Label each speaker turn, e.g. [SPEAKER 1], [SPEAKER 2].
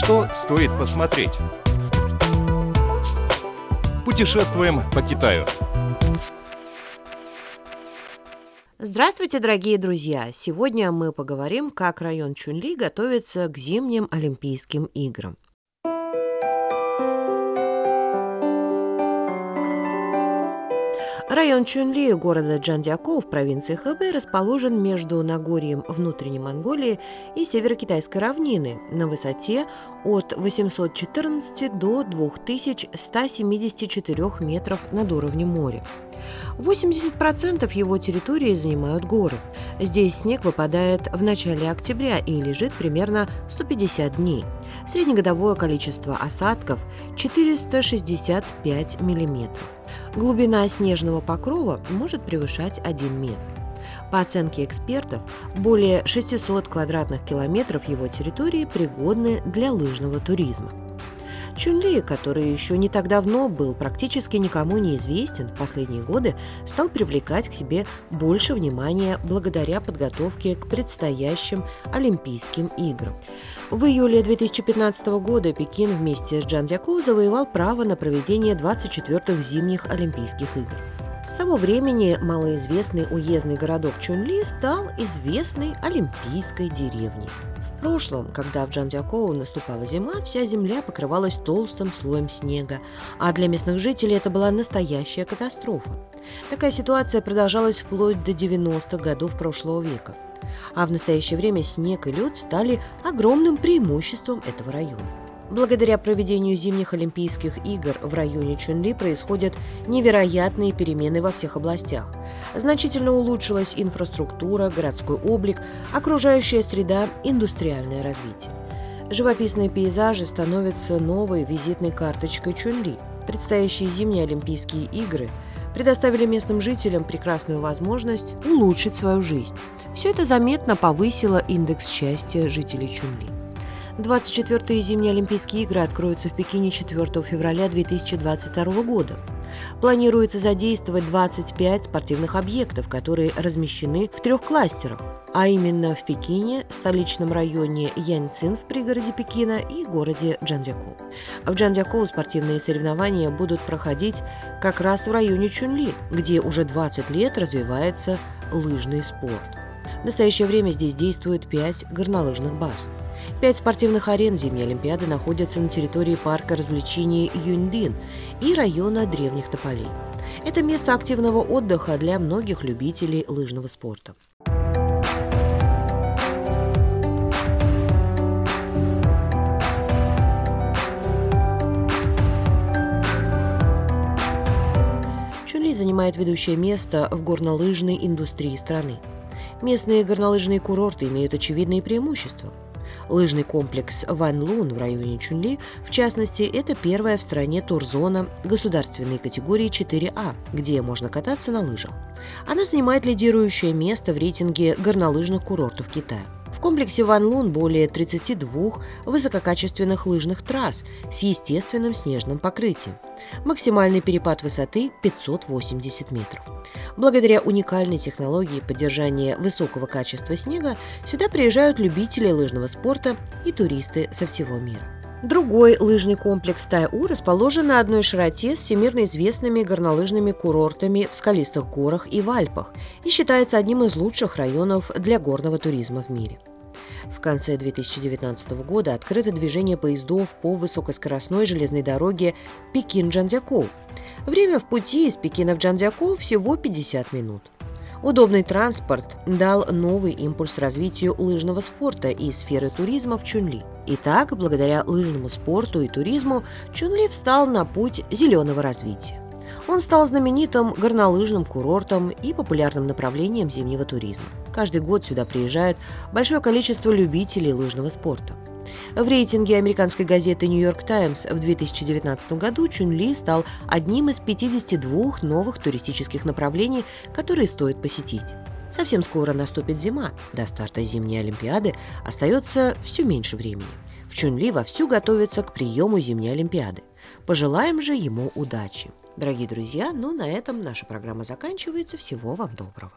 [SPEAKER 1] Что стоит посмотреть? Путешествуем по Китаю.
[SPEAKER 2] Здравствуйте, дорогие друзья! Сегодня мы поговорим, как район Чунли готовится к зимним Олимпийским играм. Район Чунли города Джандиако в провинции Хэбэй расположен между Нагорьем внутренней Монголии и северокитайской равнины на высоте от 814 до 2174 метров над уровнем моря. 80% его территории занимают горы. Здесь снег выпадает в начале октября и лежит примерно 150 дней. Среднегодовое количество осадков – 465 миллиметров. Глубина снежного покрова может превышать 1 метр. По оценке экспертов, более 600 квадратных километров его территории пригодны для лыжного туризма. Чунли, который еще не так давно был практически никому не известен, в последние годы стал привлекать к себе больше внимания благодаря подготовке к предстоящим Олимпийским играм. В июле 2015 года Пекин вместе с Джанзяку завоевал право на проведение 24-х зимних Олимпийских игр. С того времени малоизвестный уездный городок Чунли стал известной олимпийской деревней. В прошлом, когда в Джанзякоу наступала зима, вся земля покрывалась толстым слоем снега, а для местных жителей это была настоящая катастрофа. Такая ситуация продолжалась вплоть до 90-х годов прошлого века. А в настоящее время снег и лед стали огромным преимуществом этого района. Благодаря проведению зимних Олимпийских игр в районе Чунли происходят невероятные перемены во всех областях. Значительно улучшилась инфраструктура, городской облик, окружающая среда, индустриальное развитие. Живописные пейзажи становятся новой визитной карточкой Чунли. Предстоящие зимние Олимпийские игры предоставили местным жителям прекрасную возможность улучшить свою жизнь. Все это заметно повысило индекс счастья жителей Чунли. 24-е зимние Олимпийские игры откроются в Пекине 4 февраля 2022 года. Планируется задействовать 25 спортивных объектов, которые размещены в трех кластерах, а именно в Пекине, столичном районе Яньцин в пригороде Пекина и городе Джанзяку. В Джанзяку спортивные соревнования будут проходить как раз в районе Чунли, где уже 20 лет развивается лыжный спорт. В настоящее время здесь действует 5 горнолыжных баз – Пять спортивных арен зимней Олимпиады находятся на территории парка развлечений Юньдин и района древних тополей. Это место активного отдыха для многих любителей лыжного спорта. Чунли занимает ведущее место в горнолыжной индустрии страны. Местные горнолыжные курорты имеют очевидные преимущества – Лыжный комплекс Ван Лун в районе Чунли, в частности, это первая в стране турзона государственной категории 4А, где можно кататься на лыжах. Она занимает лидирующее место в рейтинге горнолыжных курортов Китая. В комплексе Ван Лун более 32 высококачественных лыжных трасс с естественным снежным покрытием. Максимальный перепад высоты 580 метров. Благодаря уникальной технологии поддержания высокого качества снега сюда приезжают любители лыжного спорта и туристы со всего мира. Другой лыжный комплекс Тайу расположен на одной широте с всемирно известными горнолыжными курортами в скалистых горах и в Альпах и считается одним из лучших районов для горного туризма в мире. В конце 2019 года открыто движение поездов по высокоскоростной железной дороге Пекин-Джанзякоу. Время в пути из Пекина в Джанзякоу всего 50 минут. Удобный транспорт дал новый импульс развитию лыжного спорта и сферы туризма в Чунли. Итак, благодаря лыжному спорту и туризму Чунли встал на путь зеленого развития. Он стал знаменитым горнолыжным курортом и популярным направлением зимнего туризма. Каждый год сюда приезжает большое количество любителей лыжного спорта. В рейтинге американской газеты «Нью-Йорк Таймс» в 2019 году Чунли стал одним из 52 новых туристических направлений, которые стоит посетить. Совсем скоро наступит зима. До старта зимней Олимпиады остается все меньше времени. В Чунли вовсю готовится к приему зимней Олимпиады. Пожелаем же ему удачи. Дорогие друзья, ну на этом наша программа заканчивается. Всего вам доброго.